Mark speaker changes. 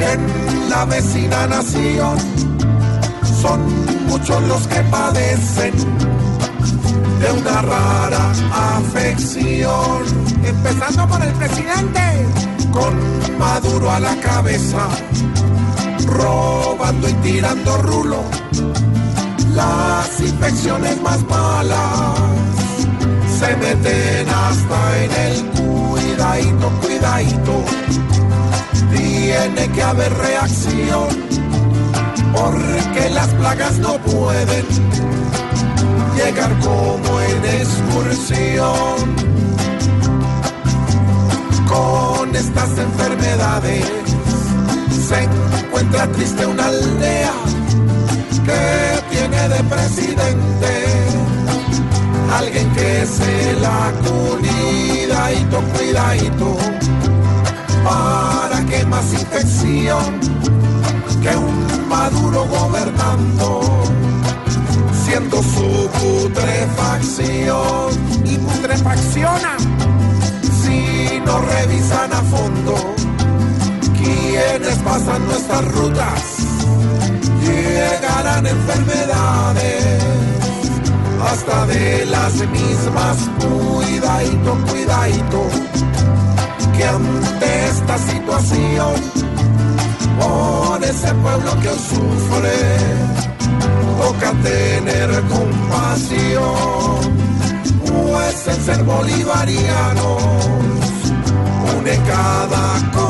Speaker 1: En la vecina nación son muchos los que padecen de una rara afección. Empezando por el presidente, con Maduro a la cabeza, robando y tirando rulo. Las infecciones más malas se meten hasta cuidadito. Tiene que haber reacción, porque las plagas no pueden llegar como en excursión. Con estas enfermedades se encuentra triste una aldea alguien que se la cuidadito, cuidadito, para que más infección que un maduro gobernando, siendo su putrefacción. Y putrefacciona. Si no revisan a fondo quienes pasan nuestras rutas, llegarán enfermedades de las mismas. Cuidadito, cuidadito, que ante esta situación, por ese pueblo que sufre, toca tener compasión, pues el ser bolivarianos une cada corazón.